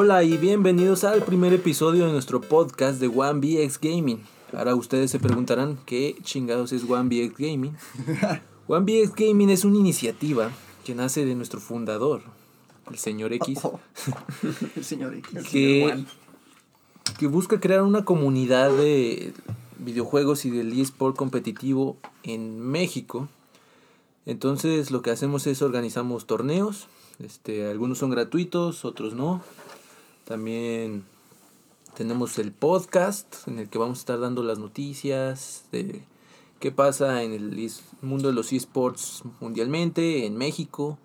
Hola y bienvenidos al primer episodio de nuestro podcast de One BX Gaming. Ahora ustedes se preguntarán qué chingados es One BX Gaming. One BX Gaming es una iniciativa que nace de nuestro fundador, el señor X, Oh, el señor X. que, que busca crear una comunidad de videojuegos y del eSport competitivo en México. Entonces lo que hacemos es organizamos torneos, este, algunos son gratuitos, otros no. También tenemos el podcast en el que vamos a estar dando las noticias de qué pasa en el mundo de los esports mundialmente, en México,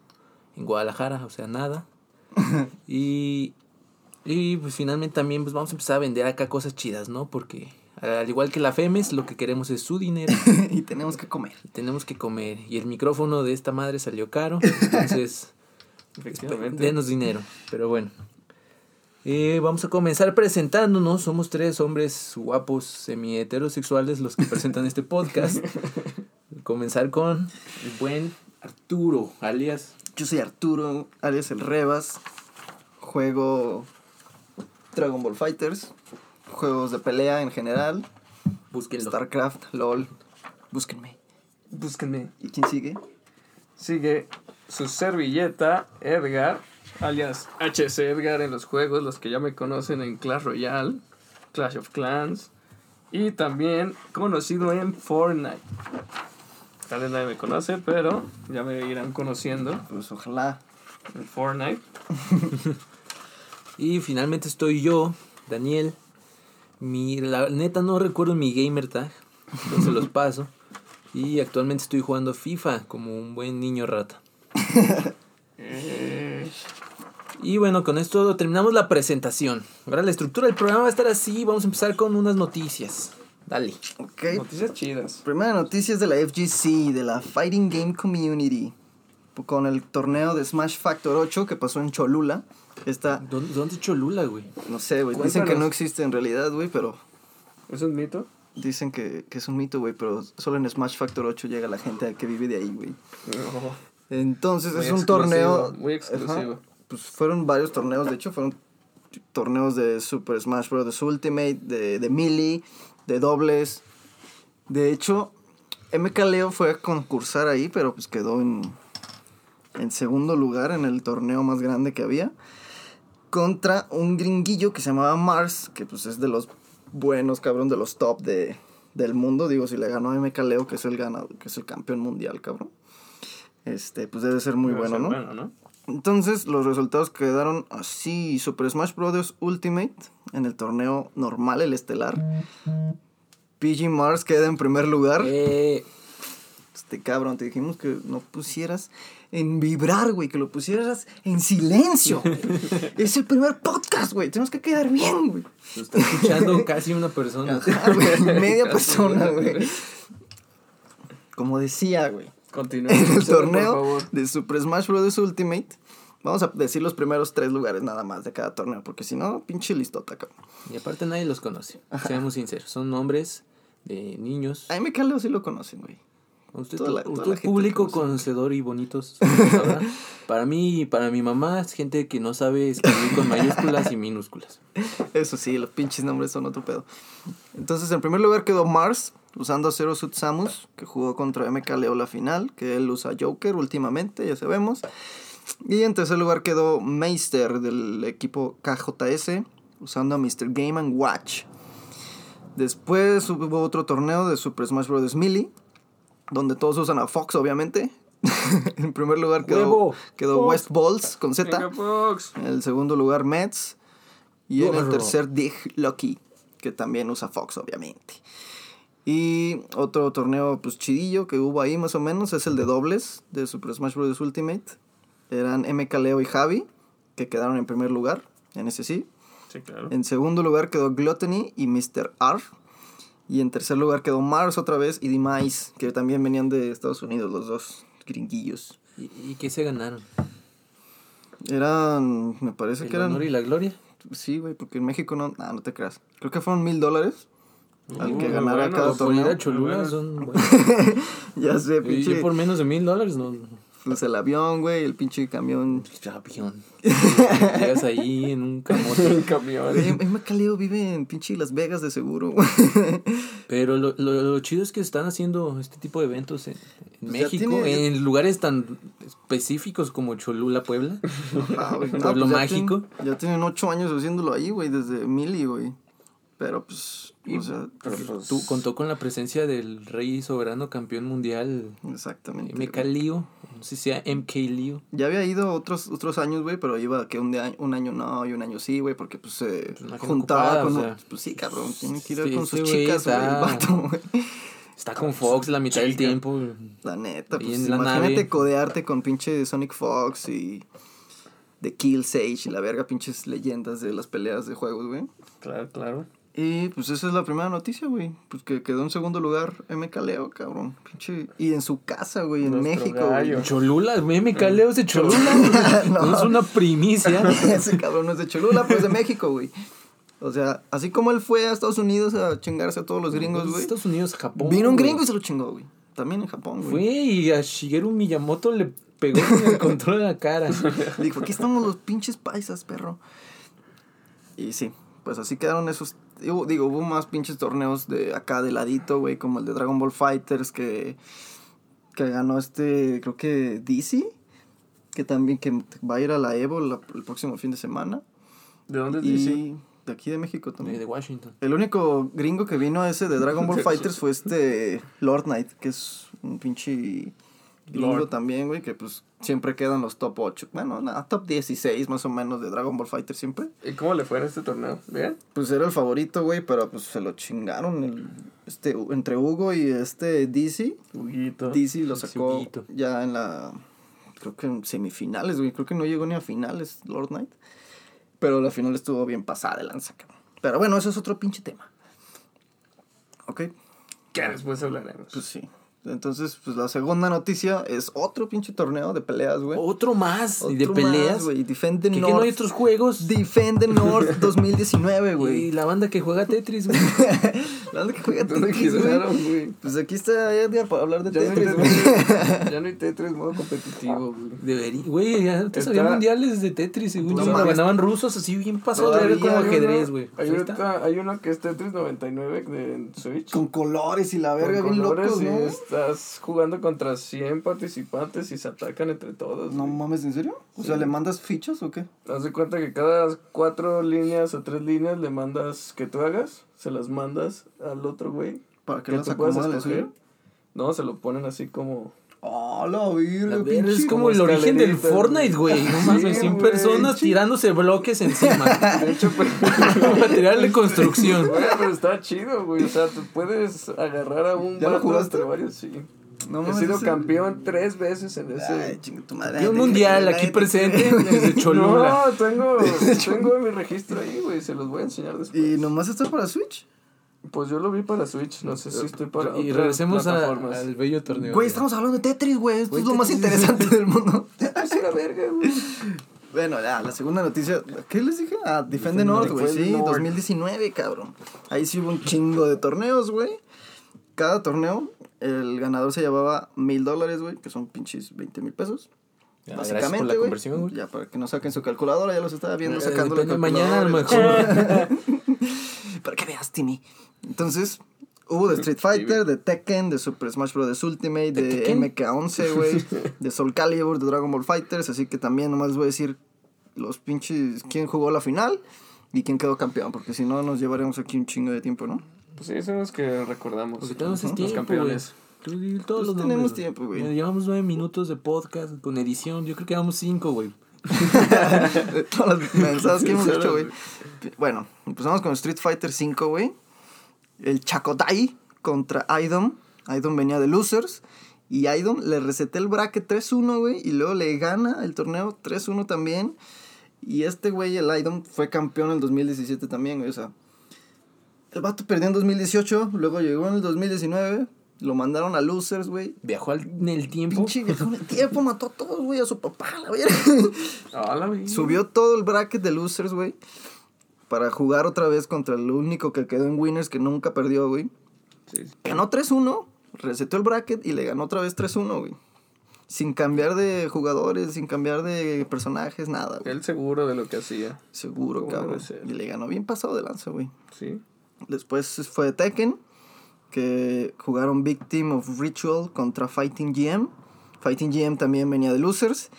en Guadalajara, o sea, nada. y, y pues finalmente también pues vamos a empezar a vender acá cosas chidas, ¿no? Porque al igual que la FEMES, lo que queremos es su dinero. y tenemos que comer. tenemos que comer. Y el micrófono de esta madre salió caro. Entonces, Efectivamente. denos dinero. Pero bueno. Eh, vamos a comenzar presentándonos. Somos tres hombres guapos, semi heterosexuales, los que presentan este podcast. Comenzar con el buen Arturo, alias. Yo soy Arturo, alias el Rebas. Juego Dragon Ball Fighters. Juegos de pelea en general. Búsquenlo. StarCraft, LOL. Búsquenme. Búsquenme. ¿Y quién sigue? Sigue su servilleta, Edgar, alias HC Edgar en los juegos, los que ya me conocen en Clash Royale, Clash of Clans y también conocido en Fortnite. Tal vez nadie me conoce, pero ya me irán conociendo Pues ojalá. en Fortnite. Y finalmente estoy yo, Daniel. Mi, la neta no recuerdo mi gamer tag. Se los paso. Y actualmente estoy jugando FIFA como un buen niño rata. Y bueno, con esto terminamos la presentación. Ahora la estructura del programa va a estar así. Vamos a empezar con unas noticias. Dale. Ok. noticias chidas. Primera noticia es de la FGC, de la Fighting Game Community. Con el torneo de Smash Factor 8 que pasó en Cholula. Esta, ¿Dónde, dónde Cholula, güey? no sé, güey. Dicen que no existe en realidad, güey, pero ¿Es un mito? Dicen que, que es un mito, güey, pero solo en Smash Factor 8 llega la gente que vive de ahí, güey. No. Entonces Muy es un torneo. muy exclusivo. Ajá. Pues fueron varios torneos, de hecho, fueron torneos de Super Smash Bros. Ultimate, de, de Melee, de dobles. De hecho, MK Leo fue a concursar ahí, pero pues quedó en, en segundo lugar en el torneo más grande que había. Contra un gringuillo que se llamaba Mars, que pues es de los buenos, cabrón, de los top de, del mundo. Digo, si le ganó a MK Leo, que es el ganador, que es el campeón mundial, cabrón. Este, pues debe ser muy Debe bueno, ser ¿no? Bueno, ¿no? Entonces los resultados quedaron así. Super Smash Bros. Ultimate en el torneo normal, el estelar. PG Mars queda en primer lugar. Eh, Este cabrón, te dijimos que no pusieras en vibrar, güey, que lo pusieras en silencio. güey. es el primer podcast, güey. Tenemos que quedar bien, güey. lo está escuchando casi una persona. Ajá, güey, Media persona, güey. Como decía, güey. Continúa. en el por torneo favor. de Super Smash Bros. Ultimate. Vamos a decir los primeros tres lugares nada más de cada torneo, porque si no, pinche listota, cabrón. Y aparte nadie los conoce. Seamos sinceros. Son nombres de niños. A MK Leo sí lo conocen, güey. Usted, Toda la- toda usted la gente público conocedor y bonitos. para mí y para mi mamá es gente que no sabe escribir con mayúsculas y minúsculas. Eso sí, los pinches nombres son otro pedo. Entonces, en primer lugar quedó Mars, usando a Zero Suit Samus, que jugó contra MK Leo la final, que él usa Joker últimamente, ya sabemos. Y en tercer lugar quedó Meister, del equipo KJS, usando a Mr. Game Watch. Después hubo otro torneo de Super Smash Bros. Melee, donde todos usan a Fox, obviamente. en primer lugar quedó, quedó. West Balls con Z. En el segundo lugar, Mets. Y en el tercer, Dig Lucky, que también usa Fox, obviamente. Y otro torneo, pues chidillo que hubo ahí más o menos, es el de dobles de Super Smash Bros. Ultimate. Eran MK Leo y Javi, que quedaron en primer lugar, en ese sí. Sí, claro. En segundo lugar quedó Gluttony y Mr. R. Y en tercer lugar quedó Mars otra vez y Demise, que también venían de Estados Unidos, los dos gringuillos. ¿Y, y qué se ganaron? Eran, me parece ¿El que eran... honor y la gloria? Sí, güey, porque en México no, nah, no te creas. Creo que fueron mil dólares al que Muy ganara bueno, cada torneo. Cholula Bueno. son buenos. Ya sé, Y pinche. yo por menos de mil dólares no. Pues el avión, güey, el pinche camión. Avión. Llegas ahí en un camote. Un camión. Güey, M. Caleo vive en pinche Las Vegas de seguro, güey. Pero lo, lo, lo chido es que están haciendo este tipo de eventos en, en México, tiene- en lugares tan específicos como Cholula, Puebla. Ah, güey, no, Pueblo pues ya mágico. tienen- ya tienen ocho años haciendo ahí, güey, desde Mili, güey. Pero pues, Y- o sea, Pero, pues, Tú, contó con la presencia del rey soberano campeón mundial exactamente. MK. Lío, no sé si sea MK Lío. Ya había ido otros otros años, güey, pero iba que un, de- un año no y un año sí, güey, porque pues se Pues, juntaba ocupada, con... o sea. pues sí, cabrón, tiene que ir Sí, con sus chicas, güey, el está- vato, güey. Está con Fox la mitad del tiempo. La neta, pues en la imagínate nave. codearte con pinche Sonic Fox y de Kill Sage y la verga, pinches leyendas de las peleas de juegos, güey. Claro, claro. Y pues esa es la primera noticia, güey. Pues que quedó en segundo lugar MK Leo, cabrón. Pinche. Y en su casa, güey, en Nuestro México, güey. Cholula, MK Leo es de Cholula. No. Es una primicia. Ese cabrón no es de Cholula, pero es de México, güey. O sea, así como él fue a Estados Unidos a chingarse a todos los gringos, güey. Estados Unidos, Japón. Vino un güey. gringo y se lo chingó, güey. También en Japón, güey. Fue y a Shigeru Miyamoto le pegó con el control de la cara. Dijo, aquí estamos los pinches paisas, perro. Y sí, pues así quedaron esos. Digo, digo, hubo más pinches torneos de acá de ladito, güey, como el de Dragon Ball Fighters que, que ganó este, creo que DC, que también que va a ir a la Evo la- el próximo fin de semana. ¿De dónde es Y DC? de aquí de México también. de Washington. El único gringo que vino a ese de Dragon Ball Fighters fue este Lord Knight, que es un pinche gringo Lord. también, güey, que pues siempre quedan los top 8. Bueno, nada, top 16 más o menos de Dragon Ball Fighter siempre. ¿Y cómo le fue en este torneo? ¿Bien? Pues era el favorito, güey, pero pues se lo chingaron el, este, entre Hugo y este DC. Huguito. DC lo sacó Huguito. ya en la, creo que en semifinales, güey, creo que no llegó ni a finales Lord Knight. Pero la final estuvo bien pasada de lanza, cabrón. Pero bueno, eso es otro pinche tema. ¿Ok? Que después hablaremos. Pues sí. Entonces, pues la segunda noticia es otro pinche torneo de peleas, güey. Otro más. y de Otro más, peleas. güey. Defend the que, que North. no hay otros juegos. Defend the North 2019, Y güey. la banda que juega Tetris, güey. La banda que juega ¿Dónde Tetris, güey. Pues aquí está Edgar para hablar de Ya no, hay Tetris. Tetris, ya no hay Tetris modo competitivo, güey. Debería, güey, ya antes Está- había mundiales de Tetris, según No yo, mames. ganaban rusos así bien pasado de ver como ajedrez, güey. Hay, hay uno que es Tetris 99 de Switch. Con colores y la verga, Con bien colores locos, y ¿no? Estás jugando contra 100 participantes y se atacan entre todos. No güey. mames, ¿en serio? O sea, ¿le mandas fichas o qué? Haz de cuenta que cada cuatro líneas o tres líneas le mandas que tú hagas, se las mandas al otro güey. Para que Que las tú puedas escoger. No, se lo ponen así como... Oh, la pinche. es como el origen del Fortnite, güey. güey. No Sí, mames, 100 güey, personas tirándose bloques encima. De hecho, pues, Material de construcción. Güey, pero está chido, güey. O sea, tú puedes agarrar a un ¿Ya lo jugaste? entre varios, sí. No He sido ese- campeón tres veces en ese... Ay, chinga tu madre. Y un mundial aquí presente desde Cholula. No, tengo, tengo mi registro ahí, güey. Se los voy a enseñar después. ¿Y nomás está para Switch? Pues yo lo vi para Switch, no sé si estoy para Y regresemos a- al bello torneo. Güey, estamos hablando de Tetris, güey. Esto Güey, es lo más Tetris. interesante del mundo. Sí, la verga, güey. Bueno, ya, la segunda noticia. ¿Qué les dije? Ah, Defend the Defend the North, güey. Sí, North. 2019, cabrón. Ahí sí hubo un chingo de torneos, güey. Cada torneo, el ganador se llevaba mil dólares, güey, que son pinches 20 mil pesos. Ya, básicamente, güey. Ya, para que no saquen su calculadora, ya los estaba viendo Eh, sacando la calculadora. mañana a lo mejor. para que veas, Timmy. Entonces, hubo de Street Fighter, de Tekken, de Super Smash Bros. Ultimate, de Tekken? MK11, güey, de Soul Calibur, de Dragon Ball Fighters. Así que también nomás les voy a decir los pinches, quién jugó la final y quién quedó campeón, porque si no nos llevaremos aquí un chingo de tiempo, ¿no? Pues sí, son los que recordamos. Porque tenemos Los tiempo, güey. campeones. Todos Pues los tenemos nombres, tiempo, güey. Llevamos nueve minutos de podcast con edición. Yo creo que llevamos cinco, güey. De todas las mensajes que hemos hecho, güey. Bueno, empezamos con Street Fighter 5, güey. El Chakotay contra Aidon. Aidon venía de Losers. Y Aidon le reseté el bracket 3-1, güey. Y luego le gana el torneo 3-1 también. Y este güey, el Aidon, fue campeón en el 2017 también, güey. O sea, el vato perdió en 2018. Luego llegó en el 2019. Lo mandaron a Losers, güey. Viajó al- en el tiempo. Pinche viajó en el tiempo, mató a todos, güey. A su papá, la verga. Subió todo el bracket de losers, güey. Para jugar otra vez contra el único que quedó en winners que nunca perdió, güey. Sí. Ganó 3-1, reseteó el bracket y le ganó otra vez 3-1, güey. Sin cambiar de jugadores, sin cambiar de personajes, nada, güey. Él seguro de lo que hacía. Seguro, ¿Cómo cabrón. Y le ganó bien pasado de lanza, güey. Sí. Después fue Tekken, que jugaron Victim of Ritual contra Fighting GM. Fighting GM también venía de losers.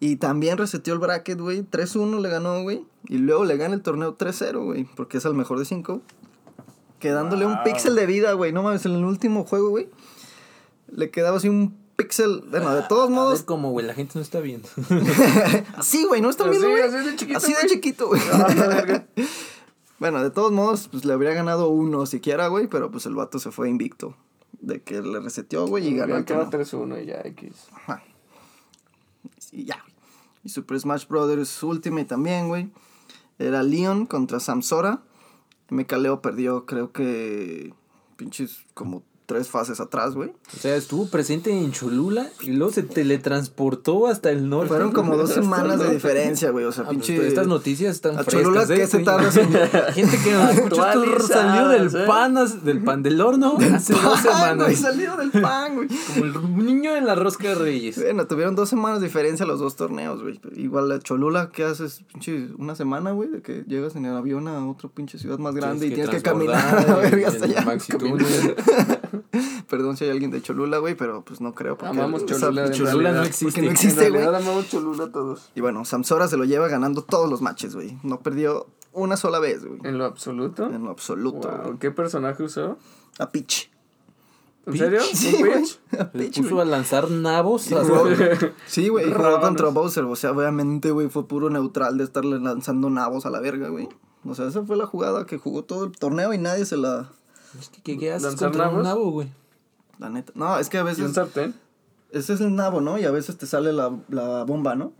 Y también reseteó el bracket, güey. 3-1 le ganó, güey. Y luego le gana el torneo 3-0, güey. Porque es el mejor de 5. Quedándole un píxel de vida, güey. No mames, en el último juego, güey. Le quedaba así un píxel. Bueno, de todos modos. cómo, güey, la gente no está viendo. Así, güey, no están viendo, güey. así de chiquito, Así de chiquito, güey. Ah. Bueno, de todos modos, pues le habría ganado uno siquiera, güey, pero pues el vato se fue invicto. De que le reseteó, güey, y ganó Ya el queda torneo. 3-1 y ya X. Ajá. Y ya. Y Super Smash Bros. Ultimate también, güey. Era Leon contra Samsora. Mecaleo perdió, creo que. Pinches como tres fases atrás, güey. O sea, estuvo presente en Cholula y luego se teletransportó hasta el norte. Fueron como dos semanas de diferencia, güey. O sea, Ah, pues, pinche. estas noticias están a frescas. Cholula, ¿eh? ¿qué se Sí. tarda en- Gente que esto Actualizadas, salió del ¿eh? pan, del pan del horno hace dos Pan, güey, semanas. salió del pan, güey. Como el niño en la rosca de Reyes. Bueno, tuvieron dos semanas de diferencia los dos torneos, güey. Igual la Cholula, ¿qué haces? Pinche una semana, güey, de que llegas en el avión a otra pinche ciudad más grande y tienes que caminar a la verga hasta allá. Perdón si hay alguien de Cholula, güey, pero pues no creo. Porque Amamos esa Cholula. Cholula no realidad. existe. No En existe, güey. realidad amamos Cholula todos. Y bueno, Samsora se lo lleva ganando todos los matches, güey. No perdió una sola vez, güey. ¿En lo absoluto? En lo absoluto, Wow. ¿Qué personaje usó? A Peach. ¿En Peach. serio? Sí, ¿Un güey. A Peach, puso a lanzar nabos. Jugó- Sí, güey, y jugó contra Bowser. O sea, obviamente, güey, fue puro neutral de estarle lanzando nabos a la verga, güey. O sea, esa fue la jugada que jugó todo el torneo y nadie se la. Es que, ¿Qué, qué haces ¿Lanzar contra un nabos? nabo, güey? La neta. No, es que a ¿Y un veces. sartén? Ese es el nabo, ¿no? Y a veces te sale la, la bomba, ¿no?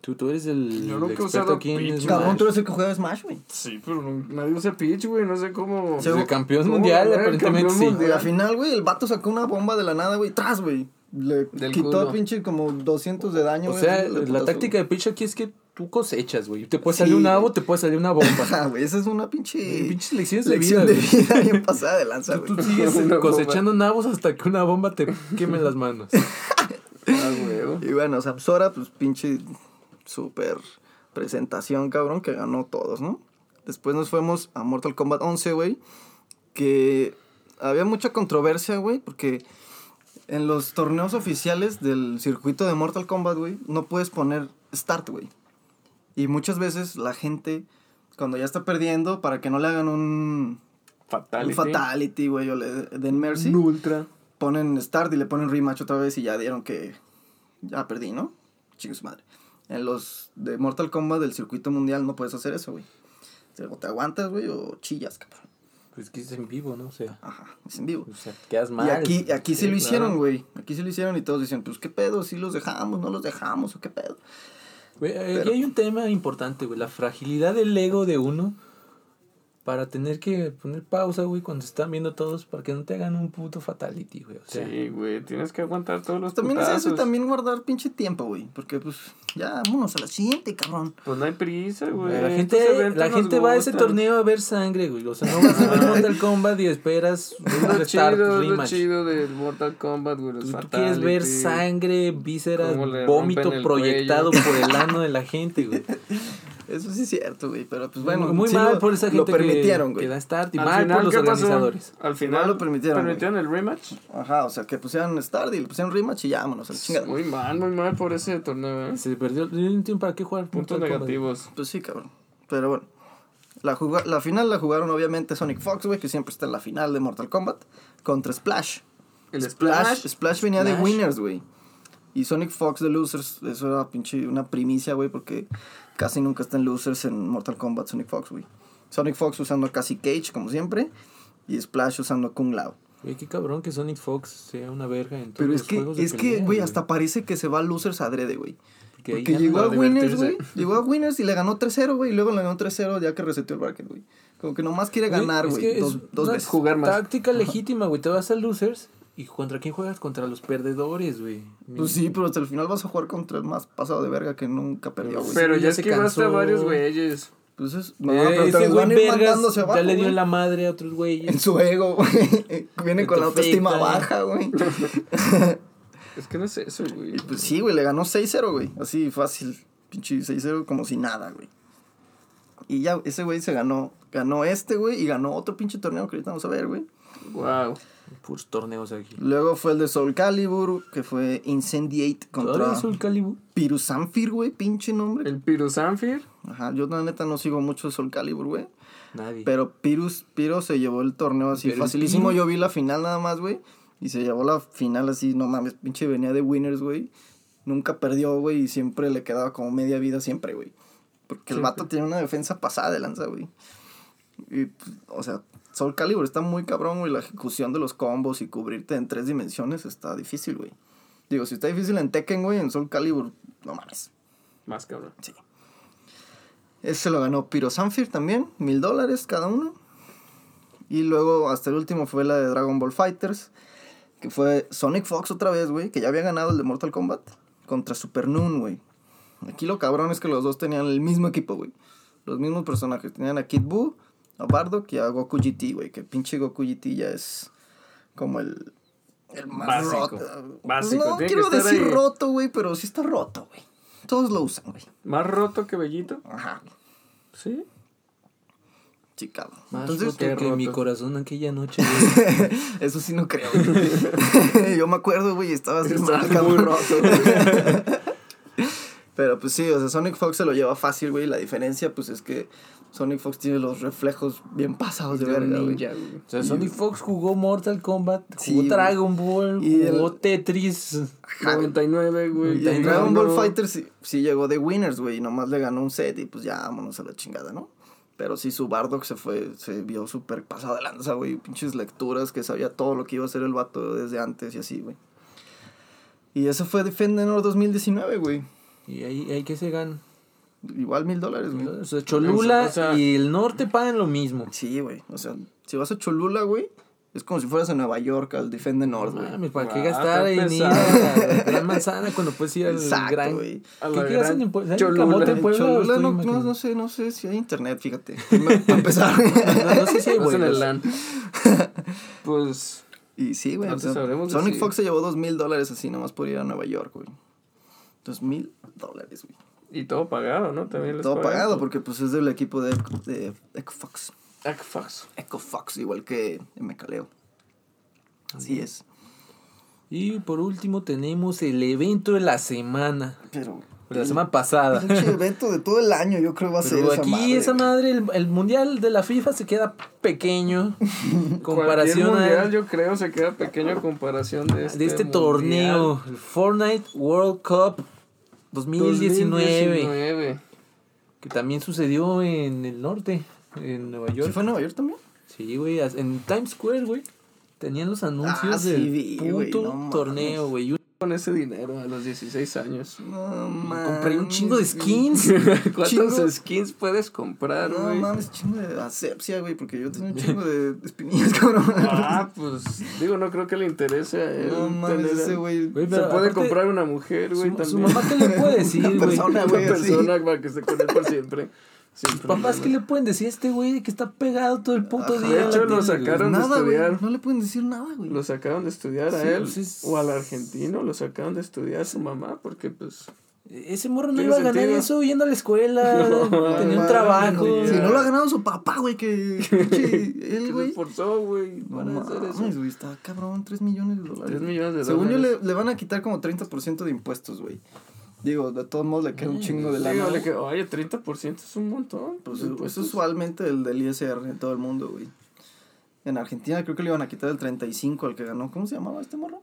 Tú, tú eres el Yo nunca he experto usado aquí en Peach, Smash. Cabrón, tú eres el que juega Smash, güey. Sí, pero no- nadie usa Peach, güey. No sé cómo... Pues el campeón ¿Cómo mundial, el aparentemente campeón sí. Y mundial? al final, güey, el vato sacó una bomba de la nada, güey. Tras, güey. Le Del quitó culo. pinche como 200 de daño, O güey, sea, de la putazo, táctica de pitch aquí es que tú cosechas, güey. Te puede Sí, salir un nabo, güey. te puede salir una bomba. Güey. Esa es una pinche. Pinches lecciones de vida, de güey. vida bien pasada de lanza, güey. tú sigues bomba. cosechando nabos hasta que una bomba te queme las manos. Ah, huevo. Y bueno, Samsora, pues pinche super presentación, cabrón, que ganó todos, ¿no? Después nos fuimos a Mortal Kombat 11, güey, que había mucha controversia, güey, porque en los torneos oficiales del circuito de Mortal Kombat, güey, no puedes poner start, güey. Y muchas veces la gente, cuando ya está perdiendo, para que no le hagan un, Fatality. un fatality, güey, o le den mercy, Un ultra. ponen start y le ponen rematch otra vez y ya dieron que ya perdí, ¿no? Chingue su madre. En los de Mortal Kombat del circuito mundial no puedes hacer eso, güey. O te aguantas, güey, o chillas, cabrón. Pues que es en vivo, ¿no? O sea, Ajá, es en vivo. o sea quedas mal. Y aquí, aquí sí, lo hicieron, claro. güey. Aquí sí lo hicieron y todos dicen, pues qué pedo, si los dejamos, no los dejamos, o qué pedo. Güey, aquí Pero- hay un tema importante, güey. La fragilidad del ego de uno para tener que poner pausa, güey, cuando están viendo todos para que no te hagan un puto fatality, güey. O sea, Sí, güey. Tienes que aguantar todos los También es eso y también guardar pinche tiempo, güey. Porque pues ya, vámonos a la siguiente, cabrón. Pues no hay prisa, güey. la gente, la gente va a ese torneo a ver sangre, güey. O sea, no vas a ver Mortal Kombat y esperas un lo restart, chido, es lo chido del Mortal Kombat, güey. Los Tú, tú quieres ver sangre, vísceras, vómito proyectado cuello. por el ano de la gente, güey. Eso sí es cierto, güey. Pero pues bueno, muy sí mal lo- por esa gente Lo que- permitieron, que, güey. da start y Al mal final, por los ¿qué pasó? organizadores. Al final lo permitieron, güey. ¿Permitieron el rematch? Ajá, o sea, que pusieron start y le pusieron rematch y ya, vámonos a la chingada. Muy mal, muy mal por ese torneo, ¿eh? Se perdió. No entiendo para qué jugar Puntos negativos. Pues sí, cabrón. Pero bueno. La, la final la jugaron obviamente Sonic Fox, güey, que siempre está en la final de Mortal Kombat, contra Splash. El Splash, Splash. Splash venía de. Winners, güey. Y Sonic Fox de Losers, eso era pinche una primicia, güey, porque casi nunca está en Losers en Mortal Kombat Sonic Fox, güey. Sonic Fox usando casi Cage, como siempre, y Splash usando Kung Lao. Güey, qué cabrón que Sonic Fox sea una verga en todos Pero es los que, juegos de es que, güey, hasta parece que se va a Losers adrede, güey. Porque Porque llegó a Winners, güey. Llegó a Winners y le ganó 3-0, güey. Y luego le ganó 3-0 ya que reseteó el bracket, güey. Como que nomás quiere Güey, ganar, es güey. que es Dos, dos una veces. Jugar más. Táctica legítima, güey. Te vas a losers y contra quién juegas? Contra los perdedores, güey. Pues sí, pero hasta el final vas a jugar contra el más pasado de verga que nunca perdió, güey. Pero Sí, ya ya se esquivaste a cansó. varios güeyes. Pues es... No, Eh, pero ese güey vergas abajo, ya le dio güey. la madre a otros güeyes. En su ego, güey. Viene En con la autoestima afecta. baja, güey. Es que no es eso, güey. Y pues sí, güey, le ganó 6-0, güey. Así fácil. Pinche 6-0 como si nada, güey. Y ya, ese güey se ganó. Ganó este, güey, y ganó otro pinche torneo que ahorita vamos a ver, güey. Wow. Puros torneos aquí. Luego fue el de Soul Calibur, que fue Incendiate contra ¿Todavía es el Calibur? Pirusanfir, güey, pinche nombre. El Pirusanfir. Ajá, yo la neta no sigo mucho de Soul Calibur, güey. Nadie. Pero Pirus, Piro se llevó el torneo así Pero facilísimo. Yo vi la final nada más, güey. Y se llevó la final así, no mames, pinche venía de winners, güey. Nunca perdió, güey, y siempre le quedaba como media vida siempre, güey. Porque el vato tiene una defensa pasada de lanza, güey. Y, pues, o sea, Soul Calibur está muy cabrón, güey. La ejecución de los combos y cubrirte en tres dimensiones está difícil, güey. Digo, si está difícil en Tekken, güey, en Soul Calibur, no mames. Más cabrón. Sí. Ese lo ganó Piro Sanfir también, mil dólares cada uno. Y luego hasta el último fue la de Dragon Ball Fighters, que fue Sonic Fox otra vez, güey, que ya había ganado el de Mortal Kombat, contra Super Noon, güey. Aquí lo cabrón es que los dos tenían el mismo equipo, güey. Los mismos personajes. Tenían a Kid Buu, a Bardock y a Goku GT, güey. Que pinche Goku GT ya es como el... El más Básico. roto. Básico, No tiene quiero decir ahí. roto, güey, pero sí está roto, güey. Todos lo usan, güey. Más roto que Bellito. Ajá. Sí. Sí, cabrón. Más Entonces, roto que mi corazón aquella noche. güey. eso sí no creo. güey. Yo me acuerdo, güey, estaba mal, muy roto. Pero pues sí, o sea, Sonic Fox se lo lleva fácil, güey. La diferencia, pues es que Sonic Fox tiene los reflejos bien pasados de De verga, güey. ninja, güey. O sea, Sonic Fox jugó Mortal Kombat, jugó. Dragon Ball, Y el- jugó Tetris. Ajá, güey. 99, güey. Y en Dragon Ball. Fighter sí, sí llegó de winners, güey. y Nomás le ganó un set y pues ya vámonos a la chingada, ¿no? Pero sí, su Bardock se fue, se vio súper pasado de lanza, güey. Pinches lecturas que sabía todo lo que iba a hacer el vato desde antes y así, güey. Y eso fue Defender 2019, güey. Y ahí, ahí que se ganan. Igual mil dólares, güey. O sea, Cholula O sea- y el norte pagan lo mismo. Sí, güey. O sea, si vas a Cholula, güey, es como si fueras a Nueva York al Defender North, güey. Mames, ¿para qué Ah, gastar en ir a la gran manzana cuando puedes ir al Exacto, gran... güey. A ¿Qué, qué en Puebla? ¿Hay Cholula. en Puebla Cholula no, no, imaginando? no sé, no sé si hay internet, fíjate. Para empezar. No, no sé si hay Vas en el vuelos. LAN. Pues. Y sí, güey. O sea, Sonic. Fox se llevó dos mil dólares así nomás por ir a Nueva York, güey. Dos mil dólares, güey. Y todo pagado, ¿no? También les Todo pagan. pagado porque pues es del equipo de, de Echo Fox. Ah, qué fax. Echo Fox, igual que MKLeo. Así es. Y por último tenemos el evento de la semana. Pero. De la semana pasada. Pinche evento de todo el año, yo creo va a ser Pero esa aquí madre, esa madre, el, el mundial de la FIFA se queda pequeño. Comparación mundial, a, yo creo, se queda pequeño a comparación de este, de este mundial. torneo. El Fortnite World Cup 2019. 2019. Que también sucedió en el norte, en Nueva ¿Sí York. fue a Nueva York también? Sí, güey, en Times Square, güey. Tenían los anuncios Ah, sí del vi, puto no mames. torneo, güey. Con ese dinero a los 16 años. No mames. compré un chingo de skins. ¿Cuántos Chingo. skins puedes comprar, No güey? mames, chingo de asepsia, güey, porque yo tenía un chingo de espinillas, cabrón. Ah, pues digo, no creo que le interese a él. no mames, tener- ese güey. Güey, Se puede aparte, comprar una mujer, güey, Su, también. su mamá, ¿qué le puede decir, Una güey? persona, Una güey, persona para que esté con él por siempre. Sus papás, ¿qué le pueden decir a este güey que está pegado todo el puto Ajá. día? De hecho, lo güey? sacaron. de Nada, güey. estudiar. No le pueden decir nada, güey. Lo sacaron de estudiar a Sí, él pues es- o al argentino, lo sacaron de estudiar a su mamá porque pues Ese morro no iba a ganar sentido. eso yendo a la escuela, No, tenía un trabajo. güey. Si no lo ha ganado su papá, güey, que. que Él, güey. esforzó, güey, No para hacer mames, eso. güey, está cabrón, 3 millones de dólares. 3 millones de Según yo, dólares. le, le van a quitar como 30% de impuestos, güey. Digo, de todos modos le queda un chingo de la Digo, le oye, 30% es un montón. Pues Pues, es pues, usualmente el del ISR en todo el mundo, güey. En Argentina creo que le iban a quitar el 35 al que ganó. ¿Cómo se llamaba este morro?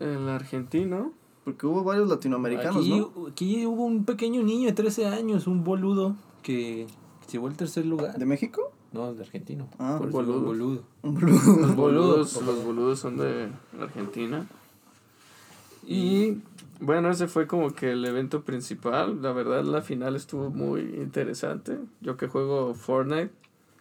El argentino. Porque hubo varios latinoamericanos, Aquí, ¿no? aquí hubo un pequeño niño de 13 años, un boludo, que llevó el tercer lugar. ¿De México? No, de argentino. Ah, Por boludo. boludo. Un boludo. Los boludos, boludo. los boludos son de Argentina. Y bueno, ese fue como que el evento principal. La verdad, la final estuvo muy interesante. Yo que juego Fortnite,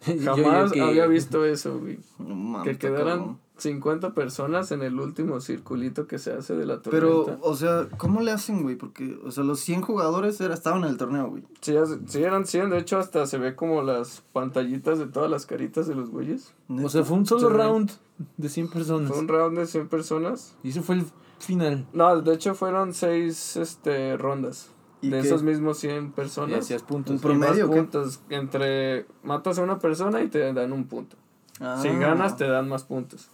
Yo- yo jamás que- había visto eso, güey. No Que quedaran cabrón. 50 personas en el último circulito que se hace de la Pero, tormenta. o sea, ¿cómo le hacen, güey? Porque, o sea, los 100 jugadores era, estaban en el torneo, güey. Sí, sí, eran 100, de hecho hasta se ve como las pantallitas de todas las caritas de los güeyes. O sea, fue un solo Sí. round de 100 personas. Fue un round de 100 personas. Y eso fue el, final. No, de hecho fueron seis este, rondas. ¿Y de qué? esos mismos 100 Y personas. hacías puntos. Un Y promedio, puntos. Entre matas a una persona y te dan un punto. Si Ah. ganas, te dan más puntos.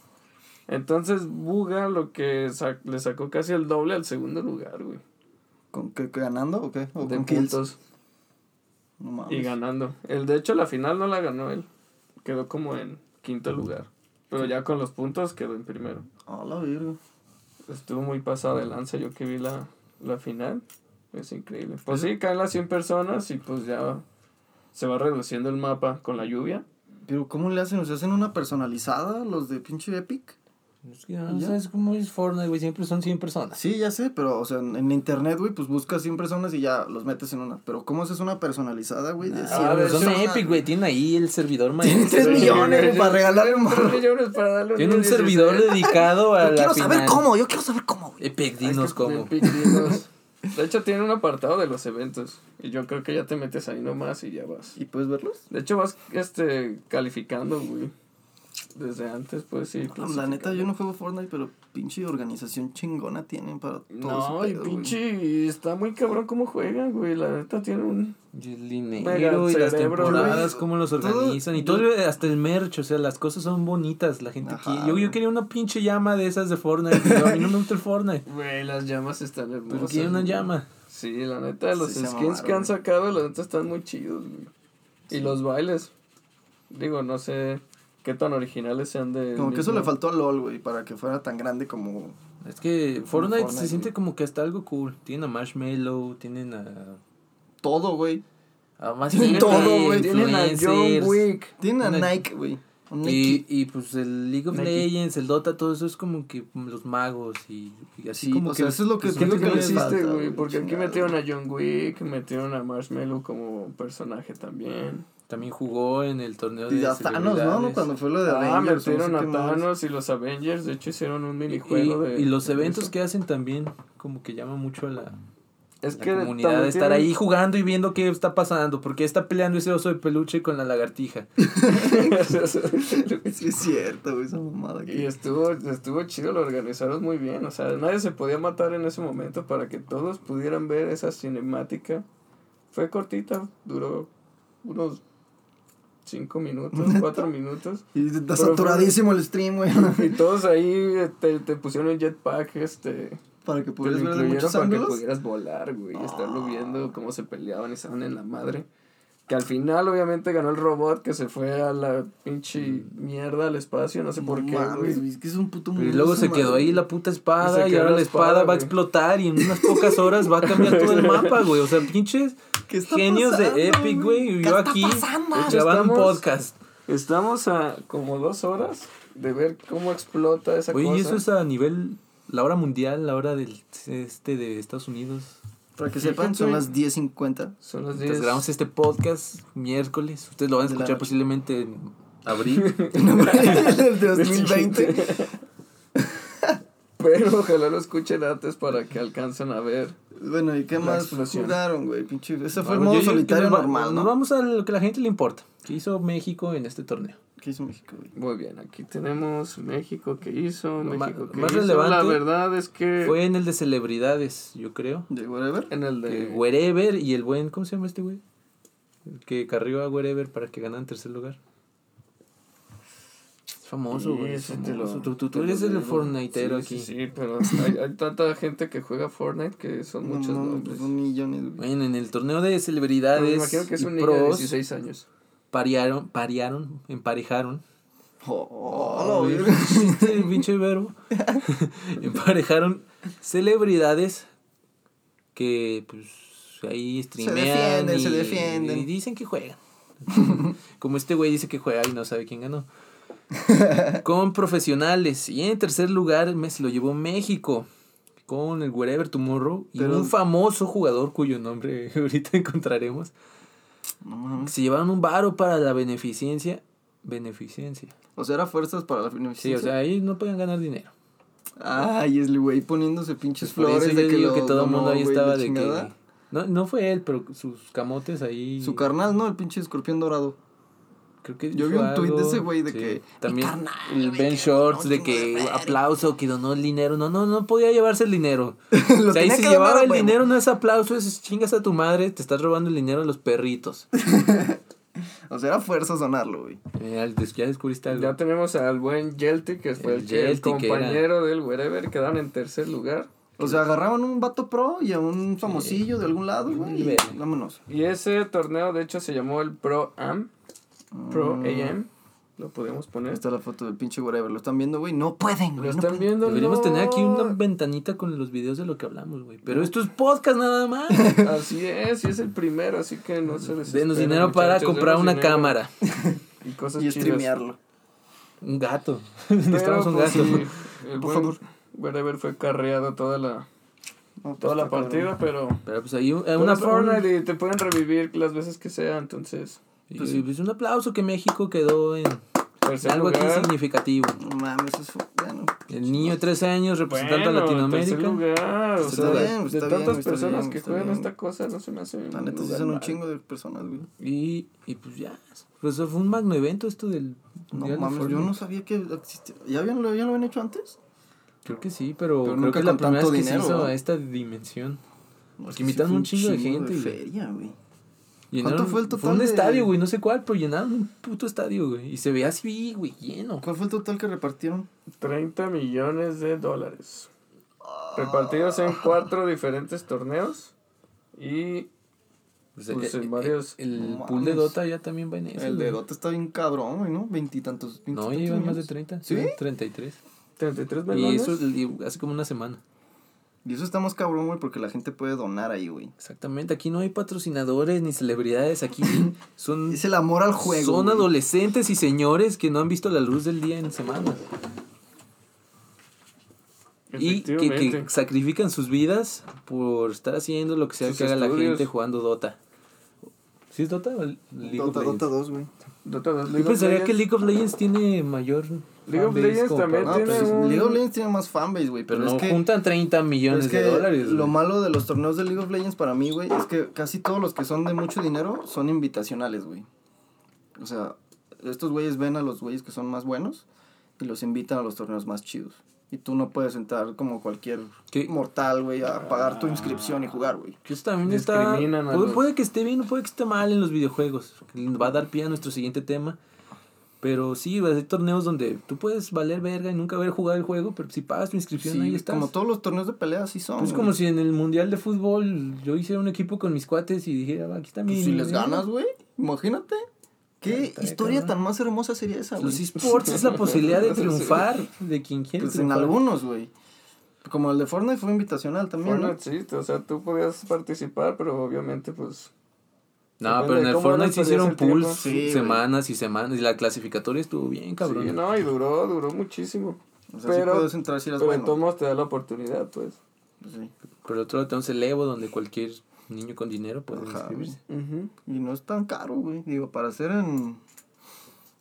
Entonces, Buga lo que sa- le sacó casi el doble al segundo lugar, güey. ¿Con qué, ganando o qué? ¿O De con puntos. No mames. Y ganando. El, de hecho, la final no la ganó él. Quedó como en quinto lugar. Pero ya con los puntos quedó en primero. A la verga. Estuvo muy pasado de lanza yo que vi la, la final. Es increíble. Pues sí, caen las 100 personas y pues ya se va reduciendo el mapa con la lluvia. Pero ¿cómo le hacen? ¿O sea, hacen una personalizada los de pinche Epic? Es que no ¿Ya? sabes cómo es Fortnite, güey. Siempre son 100 personas. Sí, ya sé, pero, o sea, en, en internet, güey, pues buscas 100 personas y ya los metes en una. Pero ¿cómo haces una personalizada, güey? De Ah, 100 de güey, hecho, son personas? Epic, güey. Tienen ahí el servidor Tienen maestro. 3 güey. millones, güey, para regalarle un Tres morro. millones para darle Tiene un 16. servidor dedicado a Yo la quiero final. saber cómo, yo quiero saber cómo, güey. Epic, dinos cómo. poner pic, dinos. De hecho, tiene un apartado de los eventos. Y yo creo que ya te metes ahí nomás y ya vas. ¿Y puedes verlos? De hecho, vas este, calificando, güey. Desde antes, pues sí. La neta, yo no juego Fortnite, pero pinche organización chingona tienen para todo No, y pedo, güey. pinche. Está muy cabrón cómo juegan, güey. La neta tiene un. Y el dinero y las temporadas, güey. cómo los Todo- organizan. y todo, hasta el merch, o sea, las cosas son bonitas. La gente Ajá, quiere- Yo, yo quería una pinche llama de esas de Fortnite. pero a mí no me gusta el Fortnite. Güey, las llamas están hermosas. Pero quiero una llama. Sí, la neta, los Sí, skins que han sacado, la neta, están muy chidos, güey. Y los bailes. Digo, no sé qué tan originales sean de. Como que eso le faltó a LOL, güey, para que fuera tan grande como... Es que Fortnite, Fortnite, se siente como que hasta algo cool. Tienen a Marshmallow, tienen a. Todo, güey. a más Tienen todo, güey. Tienen a John. Wick. Tienen a Nike, güey. Un Y, y pues el League of Nike. Legends, el Dota, todo eso es como que los magos y, y así Sí, como o que... sea, eso es lo que pues, digo Siento que falta, güey. Porque aquí metieron a John Wick, metieron a Marshmallow como personaje también. También jugó en el torneo de Y a Thanos, ¿no? Cuando fue lo de Ah, Avengers. o no metieron sé a. Thanos y los Avengers. De hecho, hicieron un Y, minijuego de. y los de eventos eso. que hacen también como que llama mucho a la, Es la que comunidad de estar ahí jugando y viendo qué está pasando. Porque está peleando ese oso de peluche con la lagartija. Sí, es cierto, güey, esa mamada. Y Que... estuvo, estuvo chido, lo organizaron muy bien. O sea, nadie se podía matar en ese momento para que todos pudieran ver esa cinemática. Fue cortita, duró unos 5 minutos, 4 minutos. Y está saturadísimo el stream, güey. Y todos ahí eh, te, te pusieron el jetpack, este. Para que pudieras ver muchos para que ángulos. pudieras volar, güey. Y estarlo Ah. viendo cómo se peleaban y estaban en la madre. Que al final, obviamente, ganó el robot que se fue a la pinche mierda al espacio. No sé por qué, Mames, güey. es que es un puto Y luego se quedó madre. ahí la puta Y espada se y, quedó ahora la espada, espada, va a explotar y en unas pocas horas va a cambiar todo el mapa, güey. O sea, pinches ¿Qué está genios pasando, de Epic, güey. Y ¿Qué yo aquí grabando un podcast. Estamos a como dos horas de ver cómo explota esa Oye, cosa. y eso es a nivel, la hora mundial, la hora del este de Estados Unidos. Para que sepan, son las 10.50. Son las Entonces 10. grabamos este podcast miércoles. Ustedes lo van a la escuchar posiblemente en abril. el de 2020. Pero ojalá lo escuchen antes para que alcancen a ver. Bueno, ¿y qué La más explosión. jugaron, güey? Pinche. Ese fue el modo yo solitario normal, Nos ¿no? vamos a lo que a la gente le importa. ¿Qué hizo México en este torneo? ¿Qué hizo México, güey? Muy bien, aquí tenemos México que hizo, Lo México que más hizo. relevante La verdad es que Fue en el de celebridades, yo creo. ¿De whatever? en el Que de Wherever y el buen, ¿cómo se llama este güey? El que carrió a Wherever para que ganara en tercer lugar. Es famoso, Sí, güey. es lo- famoso. Tú, tú, tú eres el. Fortniteero Sí, aquí. Sí, sí, pero hay, hay tanta gente que juega Fortnite que son No, muchos no, nombres. Son millones, güey. Bueno, en el torneo de Pero celebridades me imagino que es un niño de pros 16 años. Parearon, parearon, emparejaron. Oh, verga. este pinche verbo. emparejaron celebridades que pues ahí streamean defienden, y, se defienden. y dicen que juegan. Como este güey dice que juega y no sabe quién ganó. con profesionales. Y en tercer lugar me se lo llevó México. Con el Wherever Tomorrow. Y Pero- un famoso jugador cuyo nombre ahorita encontraremos. No mames. Se llevaron un varo para la beneficencia. Beneficencia. O sea, era fuerzas para la Sí, beneficencia. o sea, ahí no podían ganar dinero. Ay, es el güey poniéndose pinches Por flores eso de yo que, digo lo que todo el mundo ahí estaba de que... No, no fue él, pero sus camotes ahí... Su carnal, ¿no? El pinche escorpión dorado. Creo que Yo vi un tuit de ese güey de sí. que, También "Mi carnal, el Ben Shorts de que feria". aplauso, que donó el dinero. No, no, no podía llevarse el dinero. O sea, ahí que llevaba donar a el dinero, no es aplauso, es chingas a tu madre, te estás robando el dinero de los perritos. O sea, era fuerza donarlo, güey. Eh, ya descubriste algo. Ya tenemos al buen Yelty, que fue El compañero del Wherever, quedaron en tercer lugar. O sea, agarraban un vato pro y a un famosillo de algún lado, güey. y. Vámonos. Y ese torneo, de hecho, se llamó el Pro Am. Pro Mm. AM. Lo podemos Ahí poner. está la foto del pinche whatever. ¿Lo están viendo, güey? No pueden, ¿Lo güey. no están pueden. viendo? Deberíamos No. tener aquí una ventanita con los videos de lo que hablamos, güey. Pero esto es podcast nada más. Así es, y es el primero, así que no se les Denos dinero para comprar una cámara. Y cosas Y streamearlo. Un gato. Necesitamos un pues, gato. sí, el Por buen favor. Wherever fue carreado toda la, No, pues, toda la partida, pero... Pero pues ahí un- Pero una. Fortnite y te pueden revivir las veces que sea, entonces... Pues, pues un aplauso que México quedó en algo aquí significativo. No mames, eso fue. Bueno. El niño de 13 años representando Bueno, a Latinoamérica. lugar, o Está sea, bien, de está tantas bien, personas bien, que juegan bien. esta cosa, no se me hace... La neta, son un chingo de personas, güey. Y, y pues ya. Pues eso fue un magno evento esto del. No Mundial de mames, yo no sabía que existía. ¿Ya, habían, lo, ¿Ya lo habían hecho antes? Creo que sí, pero, Pero creo nunca que es la primera vez que dinero, se hizo ¿verdad? a esta dimensión. No, Porque es que invitaron un chingo de gente, De feria, güey. Llenaron- fue el Fue total un de- estadio, güey, no sé cuál, pero llenaron un puto estadio, güey. Y se veía así, güey, lleno. ¿Cuál fue el total que repartieron? 30 millones de dólares. Repartidos en cuatro diferentes torneos. Y Pues, Pues eh, en varios- El No pool de. Dota ya también va en eso. El de. Dota está bien cabrón, güey, ¿no? Veintitantos. No, ya iban más de 30. ¿Sí? 33. 33 Y melones. eso y hace como una semana. Y eso está más cabrón, güey, porque la gente puede donar ahí, güey. Exactamente, aquí no hay patrocinadores ni celebridades, aquí son, Es el amor al juego. son adolescentes y señores que no han visto la luz del día en semanas. Y que, sacrifican sus vidas por estar haciendo lo que sea Sus que haga la gente jugando Dota. ¿Sí es Dota o Dota? Dota 2, güey. Dota 2, Yo pensaría que. League of Legends tiene mayor League of Legends también No, tiene pues un- League of Legends tiene más fanbase, güey. Pero, Pero, no es que, juntan 30 millones es que de dólares. lo malo de los torneos de League of Legends para mí, güey, es que casi todos los que son de mucho dinero son invitacionales, güey. O sea, estos güeyes ven a los güeyes que son más buenos y los invitan a los torneos más chidos. Y tú no puedes entrar como cualquier ¿Qué? mortal, güey, a pagar tu inscripción y jugar, güey. Eso también está. Puede, puede que esté bien o puede que esté mal en los videojuegos. Va a dar pie a nuestro siguiente tema. Pero sí, hay torneos donde tú puedes valer verga y nunca haber jugado el juego, pero si pagas tu inscripción Sí, ahí estás. como todos los torneos de pelea así son. Pues güey. como si en el mundial de fútbol yo hiciera un equipo con mis cuates y dijera, "Va, aquí está mi. Pues si les dinero". ganas, güey, imagínate. ¿Qué historia cabrón. tan más hermosa sería esa, güey? Los esports es la posibilidad de triunfar de quien quiere Pues en algunos, güey. Como el de Fortnite fue invitacional también, ¿no? Fortnite sí, o sea, tú podías participar, pero obviamente, pues. No, pero en el Fortnite eras, se hicieron pools Sí, güey. semanas y semanas y la clasificatoria estuvo bien, cabrón. Sí, no, y duró, duró muchísimo. O sea, sí pero puedes entrar si eres pero bueno. Tomás te da la oportunidad, pues. Pues sí. Pero el otro lado tenemos el Evo donde cualquier niño con dinero puede Ajá, inscribirse. Y no es tan caro, güey. Digo, para hacer en...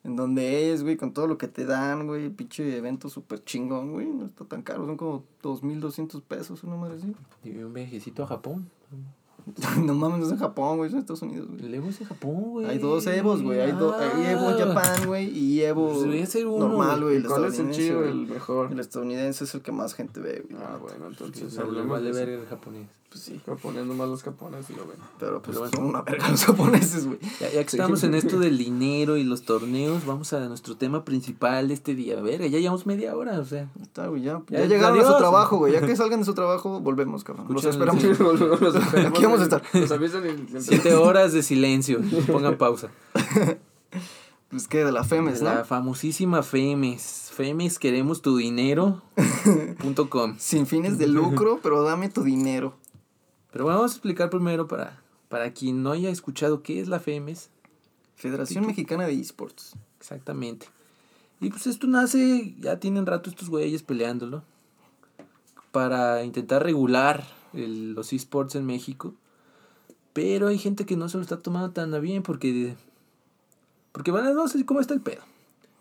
En donde es, güey, con todo lo que te dan, güey. Pinche evento súper chingón, güey. No está tan caro. Son como 2.200 pesos, una madre así. Y un viajecito a Japón. no mames, no es en Japón, güey. Es en Estados Unidos, güey. El Evo es en Japón, güey. Hay dos Evos, güey. Hay, do- hay Evo Ah. Japan, güey. Y Evo Pues ser uno, normal, güey. ¿Cuál es el estadounidense, chido, el mejor? El estadounidense es el que más gente ve, güey. Ah, bueno, entonces Entonces, hablemos vale ver el japonés. Pues sí. Japonés, nomás los japoneses lo ven. Pero pues Pero son una verga los japoneses, güey. Ya, ya que Sí. estamos en esto del dinero y los torneos, vamos a nuestro tema principal de este día. A ver, ya llevamos media hora, o sea. Está, güey, ya. Ya, Ya, llegaron a su trabajo, güey. Ya que salgan de su trabajo, volvemos, cabrón. Los esperamos. sí. Los esperamos Aquí vamos a y- estar. Nos avisan y- Siete horas de silencio. Pongan pausa. Pues que de la FEMES, ¿no? La famosísima Femes. Femes, queremos tu dinero. punto com. Sin fines de lucro, pero dame tu dinero. Pero bueno, vamos a explicar primero para, para quien no haya escuchado qué es la FEMES. Federación Mexicana de Esports. Exactamente. Y pues esto nace, ya tienen rato estos güeyes peleándolo, para intentar regular el- los esports en México. Pero hay gente que no se lo está tomando tan a bien porque... Porque van a no sé cómo está el pedo.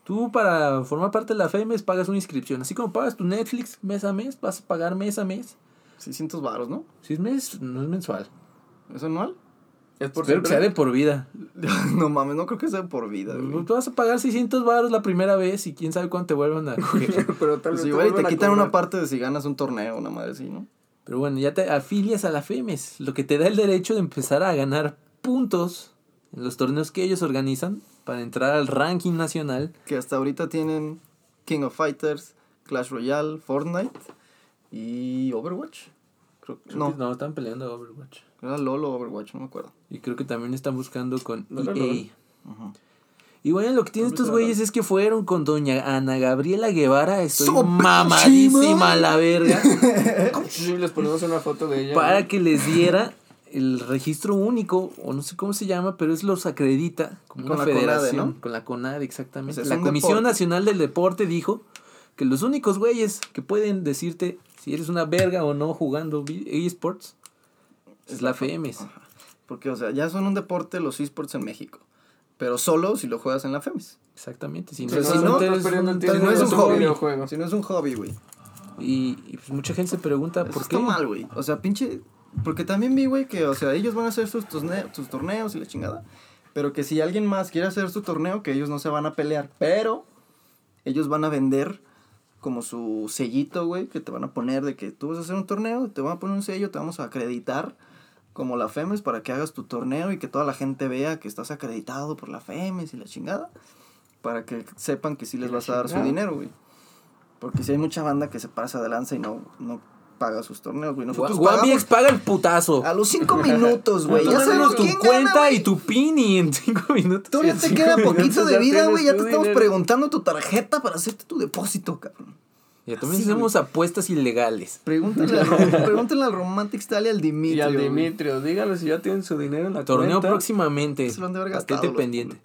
Tú para formar parte de la FEMES pagas una inscripción. Así como pagas tu Netflix mes a mes, vas a pagar mes a mes. 600 varos, ¿no? Si es mes, no es mensual. ¿Es anual? Es por Espero que sea siempre. de por vida. no mames, no creo que sea por vida, güey. Tú vas a pagar 600 baros la primera vez y quién sabe cuándo te vuelvan a coger. Pero tal Pues vez te igual y te quitan cobrar. una parte de si ganas un torneo, una madre así, ¿no? Pero bueno, ya te afilias a la FEMES, lo que te da el derecho de empezar a ganar puntos en los torneos que ellos organizan para entrar al ranking nacional. Que hasta ahorita tienen King of Fighters, Clash Royale, Fortnite y Overwatch. Creo, Creo no, que no, están peleando Overwatch. era LOL o Overwatch, no me acuerdo. Y creo que también están buscando con No EA. Ajá. Y bueno, lo que tienen estos güeyes es que fueron con doña Ana Gabriela Guevara. Estoy ¡Sopísima! mamadísima a la verga. Sí, les ponemos una foto de ella. para ¿no? que les diera el registro único, o no sé cómo se llama, pero es los acredita como Con una la CONADE, federación. ¿no? Con la CONADE, exactamente. O sea, es la Comisión deporte. Nacional del Deporte dijo que los únicos güeyes que pueden decirte si eres una verga o no jugando eSports es la FEMES. Porque, o sea, ya son un deporte los esports en México. Pero solo si lo juegas en la FEMES. Exactamente. Si no, si no, eres no un- tienes Si no es un hobby. Si no es un hobby, güey. Y, y, pues mucha gente se pregunta Eso por está qué. mal, güey. O sea, pinche. Porque también vi, güey, que, o sea, ellos van a hacer sus, torne- sus torneos y la chingada. Pero que si alguien más quiere hacer su torneo, que ellos no se van a pelear. Pero ellos van a vender como su sellito, güey, que te van a poner de que tú vas a hacer un torneo, te van a poner un sello, te vamos a acreditar como la FEMES para que hagas tu torneo y que toda la gente vea que estás acreditado por la FEMES y la chingada. Para que sepan que sí les vas a dar su dinero, güey. Porque si hay mucha banda que se pasa de lanza y no, no paga sus torneos, güey. Nosotros Guamiex paga el putazo. a los cinco minutos, güey. Ya sabemos tu quién cuenta gana, y tu pin y en cinco minutos. Todavía te queda poquito de vida, güey. Ya te estamos dinero. preguntando tu tarjeta para hacerte tu depósito, cabrón. Ya también Así, hacemos apuestas ilegales. Pregúntale al, pregúntale al Romantic Style y al Dimitri. Y al Dimitrio, díganle si ya tienen su dinero en la Torneo cuenta. próximamente. Se lo han de haber gastado pendiente.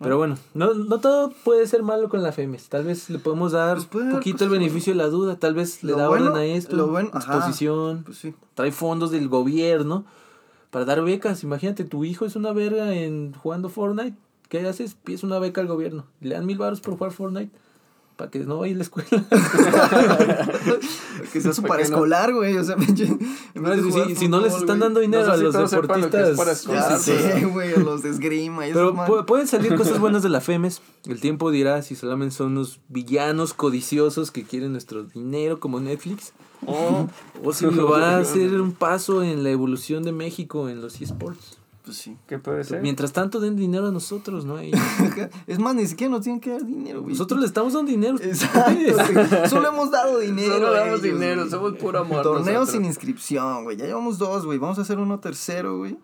Pero bueno, no, no todo puede ser malo con la FEMES. Tal vez le podemos dar Pues un haber poquito el cosas beneficio de la duda. Tal vez le da bueno- orden a esto. lo bueno- exposición. Pues sí. Trae fondos del gobierno para dar becas. Imagínate, tu hijo es una verga en jugando Fortnite. ¿Qué haces? Pides una beca al gobierno. Le dan mil baros por jugar Fortnite. Para que no vaya a la escuela. Que sea su ¿Por qué no? paraescolar, güey. O sea, en No, si, no les están dando dinero No sé a los lo es deportistas. para Ya sé, güey, a los de esgrima y Pero pueden salir cosas buenas de la FEMES. El tiempo dirá si solamente son unos villanos codiciosos que quieren nuestro dinero como Netflix. O O si lo va a hacer un paso en la evolución de México en los esports. Pues sí. ¿Qué puede ser? Mientras tanto den dinero a nosotros, ¿no? Es más, ni siquiera nos tienen que dar dinero, güey. Nosotros le estamos dando dinero. Exacto. Solo hemos dado dinero. Solo damos ellos, dinero, güey. somos puro amor. Torneo nosotros. sin inscripción, güey. Ya llevamos dos, güey. Vamos a hacer uno tercero, güey.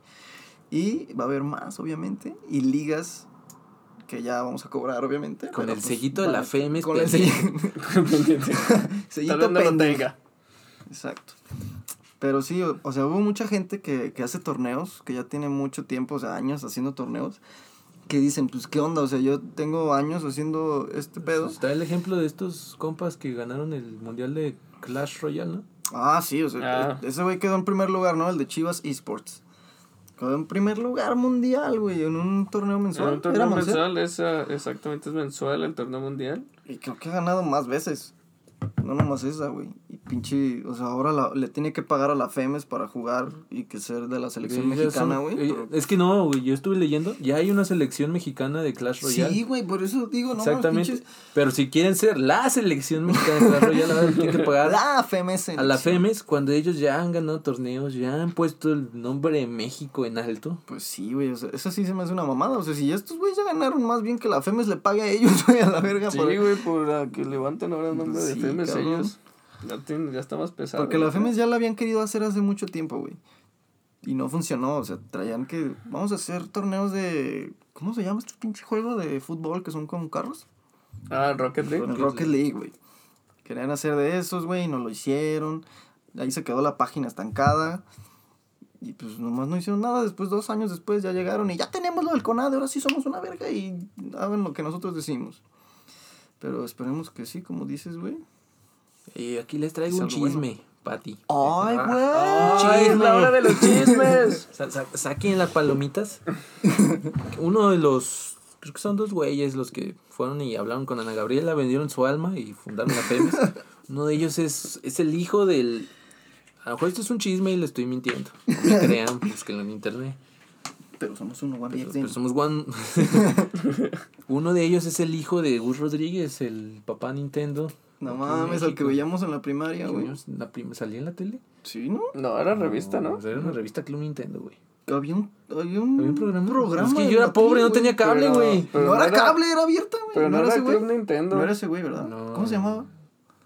Y va a haber más, obviamente. Y ligas que ya vamos a cobrar, obviamente. Con pero, el pues, sellito de van la FEMES Con el sellito. sellito Tal vez no lo pendiente. tenga. Exacto. Pero sí, o, o sea, hubo mucha gente que, que hace torneos, que ya tiene mucho tiempo, o sea, años haciendo torneos, que dicen, pues, ¿qué onda? O sea, yo tengo años haciendo este pedo. Está el ejemplo de estos compas que ganaron el mundial de Clash Royale, ¿no? Ah, sí, o sea, Ah. ese güey quedó en primer lugar, ¿no? El de Chivas Esports. Quedó en primer lugar mundial, güey, en un torneo mensual. Un torneo Era mensual. mensual, es, ah, exactamente es mensual el torneo mundial. Y creo que ha ganado más veces. No nomás esa, güey. Pinche, o sea, ahora la- le tiene que pagar a la FEMES para jugar y que ser de la selección Sí, mexicana, güey. pero- Es que no, güey. Yo estuve leyendo. Ya hay una selección mexicana de Clash Royale. Sí, güey, por eso digo, no Exactamente. Pero si quieren ser la selección mexicana de Clash Royale, ahora tienen que pagar La FEMES. a la FEMES cuando ellos ya han ganado torneos, ya han puesto el nombre de México en alto. Pues sí, güey, o sea, eso sí se me hace una mamada. O sea, si estos güeyes ya ganaron más bien que la FEMES le pague a ellos, güey, a la verga. Sí, por- güey, por ah, que levanten ahora el nombre de FEMES cabrón. ellos. Ya, tienen- ya está más pesado. Porque la. FEMES ya la habían querido hacer hace mucho tiempo, güey. Y no funcionó, o sea, traían que... Vamos a hacer torneos de... ¿Cómo se llama este pinche juego de fútbol que son con carros? Ah, Rocket League. El Rocket League, güey. Querían hacer de esos, güey, y no lo hicieron. Ahí se quedó la página estancada. Y pues nomás no hicieron nada. Después, dos años después, ya llegaron y ya tenemos lo del CONADE. Ahora sí somos una verga y hagan lo que nosotros decimos. Pero esperemos que sí, como dices, güey. Y aquí les traigo un algo bueno. chisme, Pati. ¡Ay, güey! ¡Ay, es la hora de los chismes! Sa- sa- saquen las palomitas. Uno de los. Creo que son dos güeyes los que fueron y hablaron con Ana Gabriela, vendieron su alma y fundaron la FEMES. Uno de ellos es, es el hijo del. A lo mejor esto es un chisme y le estoy mintiendo. No me crean, búsquenlo en internet. Pero somos uno, One Pero, pero somos one. Uno de ellos es el hijo de Gus Rodríguez, el papá Nintendo. No mames, al que veíamos en la primaria, güey. La prim- ¿Salía en la tele? Sí, ¿no? No, era revista, ¿no? Era una revista Club Nintendo, güey. Había un, había un, Había un programa. es que yo era pobre, no tenía cable, güey. no, no era era- cable, era abierta, güey. Pero no, era ese güey. Club Nintendo. No era ese güey, ¿verdad? No. ¿Cómo se llamaba?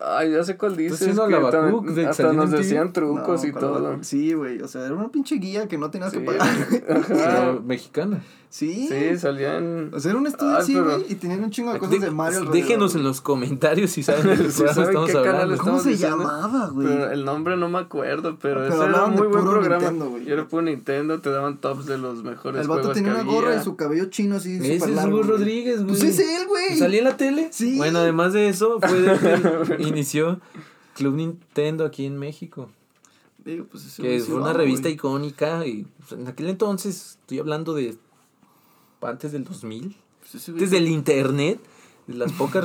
Ay, ya sé cuál dices. que de hasta nos decían trucos No, y ¿cuál todo. era? Sí, güey. O sea, era una pinche guía que no tenías Sí, que pagar. Pero mexicana. Sí. Sí, salían. O sea, era un estudio Ah, así, güey. Y tenían un chingo de cosas de Mario alrededor, Déjenos en los comentarios si saben de qué Si saben estamos qué hablando. ¿Cómo se diciendo? llamaba, güey? Pero el nombre no me acuerdo, pero, Pero ese era un muy buen programa. Nintendo, güey. y era puro Nintendo, te daban tops de los mejores El vato tenía una gorra y su cabello chino así Ese es largo. Güey. Rodríguez, güey. Pues es él, güey. ¿Salía en la tele? Sí. Bueno, además de eso, fue de que inició Club Nintendo aquí en México. Digo, pues Que fue una revista icónica y pues, en aquel entonces, estoy hablando de antes del 2000, Pues ese güey antes del internet, de las pocas,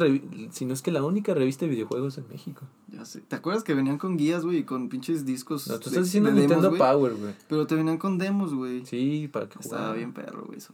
si no es que la única revista de videojuegos en México. Ya sé. ¿Te acuerdas que venían con guías, güey, con pinches discos? No, tú estás diciendo de demos, Nintendo güey? Power, güey. Pero te venían con demos, güey. Sí, para que Estaba bien perro, güey, eso.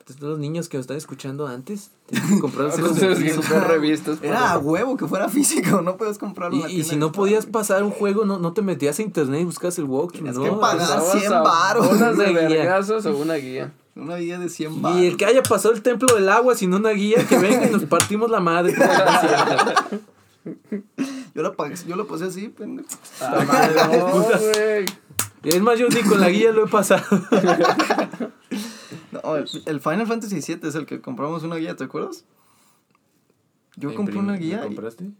Entonces, los niños que nos están escuchando antes, tienen que de es que comprar revistas. Era a huevo que fuera físico, no puedes comprarlo en la Y, y si no podías güey. pasar un juego, no, no te metías a internet y buscabas el walkthrough, Tenías ¿no? que pagar. Usabas 100 a varos. Bolas de vergazos o una guía. Una guía de 100 Y baros. el que haya pasado el templo del agua sin una guía, que venga y nos partimos la madre. Yo la, pagué- yo la pasé así, pendejo. Ah, madre, no, es más, yo ni con la guía lo he pasado. No, el, el Final Fantasy VII es el que compramos una guía, ¿te acuerdas? Yo compré una guía. ¿Lo y- compraste?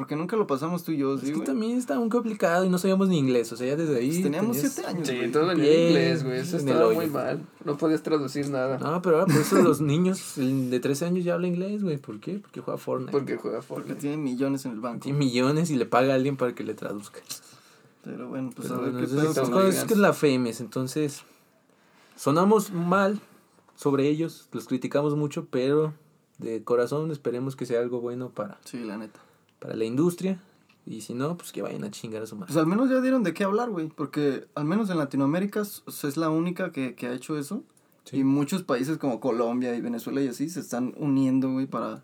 Porque nunca lo pasamos tú y yo, Es ¿sí, que güey? también estaba muy complicado y no sabíamos ni inglés. O sea, ya desde ahí. Pues teníamos tenías- 7 años, Sí, güey. todo en inglés, güey. Eso estaba muy mal. No podías traducir nada. No, pero ahora por eso los niños de 13 años ya habla inglés, güey. ¿Por qué? Porque juega Fortnite. Porque juega Porque Fortnite. tiene millones en el banco. Tiene millones y le paga a alguien para que le traduzca. Pero bueno, pues Pero a ver bueno, qué pedo es, la es que es la FEMES, entonces sonamos mal sobre ellos, los criticamos mucho, pero de corazón esperemos que sea algo bueno para, Sí, la neta. Para la industria. Y si no, pues que vayan a chingar a su madre. Pues al menos ya dieron de qué hablar, güey. Porque al menos en Latinoamérica es la única que, que ha hecho eso. Sí. Y muchos países como Colombia y Venezuela y así se están uniendo, güey, para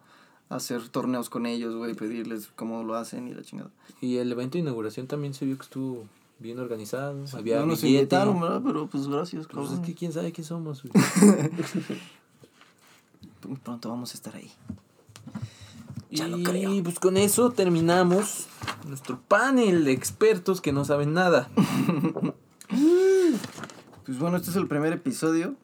hacer torneos con ellos, güey, pedirles cómo lo hacen y la chingada. Y el evento de inauguración también se vio que estuvo bien organizado. había no nos invitaron, ¿verdad? Pero pues gracias, Pues es que quién sabe quién somos. güey. Muy pronto vamos a estar ahí. Y Ya lo creo. pues con eso terminamos nuestro panel de expertos que no saben nada. Pues bueno, este es el primer episodio.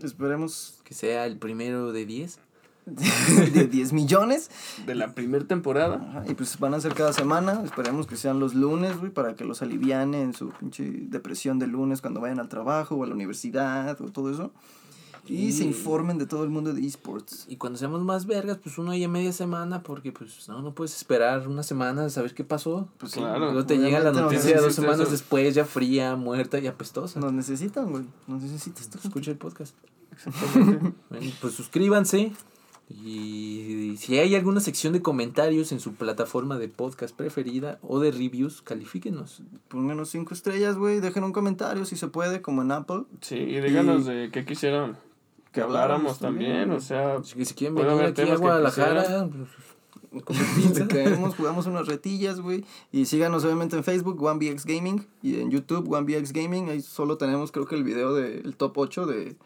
Esperemos Que sea el primero de 10. de 10 millones. De la primera temporada. Ajá, y pues van a ser cada semana. Esperemos que sean los lunes, güey, para que los aliviane en su pinche depresión de lunes cuando vayan al trabajo o a la universidad o todo eso. Y Y- se informen de todo el mundo de esports. Y cuando seamos más vergas, pues uno ahí a media semana, porque pues no, no puedes esperar una semana a saber qué pasó. Pues Claro. Luego te llega la noticia dos semanas eso. después, ya fría, muerta y apestosa. Nos necesitan, güey. Nos necesitas tú. Escucha el podcast. Exactamente. Bueno, pues suscríbanse. Y si hay alguna sección de comentarios en su plataforma de podcast preferida o de reviews, califíquenos. Pónganos cinco estrellas, güey. Dejen un comentario si se puede, como en Apple. Sí, y díganos Y- de qué quisieran que Que habláramos también. O sea, que si quieren venir aquí a Guadalajara, pues, caemos, jugamos unas retillas, güey. Y síganos obviamente en Facebook, OneBX Gaming. Y en YouTube, OneBX Gaming. Ahí solo tenemos, creo que el video del top 8 de,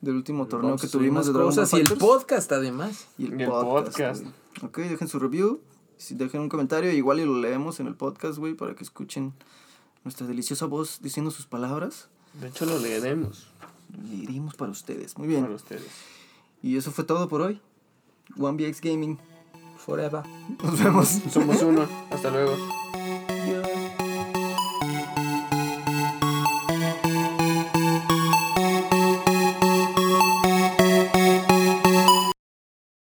del último torneo Vamos que tuvimos de Dragon Ball y el podcast además. Y el Y el podcast. podcast. Ok, dejen su review. Si dejen un comentario, igual y lo leemos en el podcast, güey, para que escuchen nuestra deliciosa voz diciendo sus palabras. de hecho lo leeremos Leeremos para ustedes. Muy bien. para ustedes. Y eso fue todo por hoy. OneBX Gaming. Forever. Nos vemos. Somos uno. Hasta luego.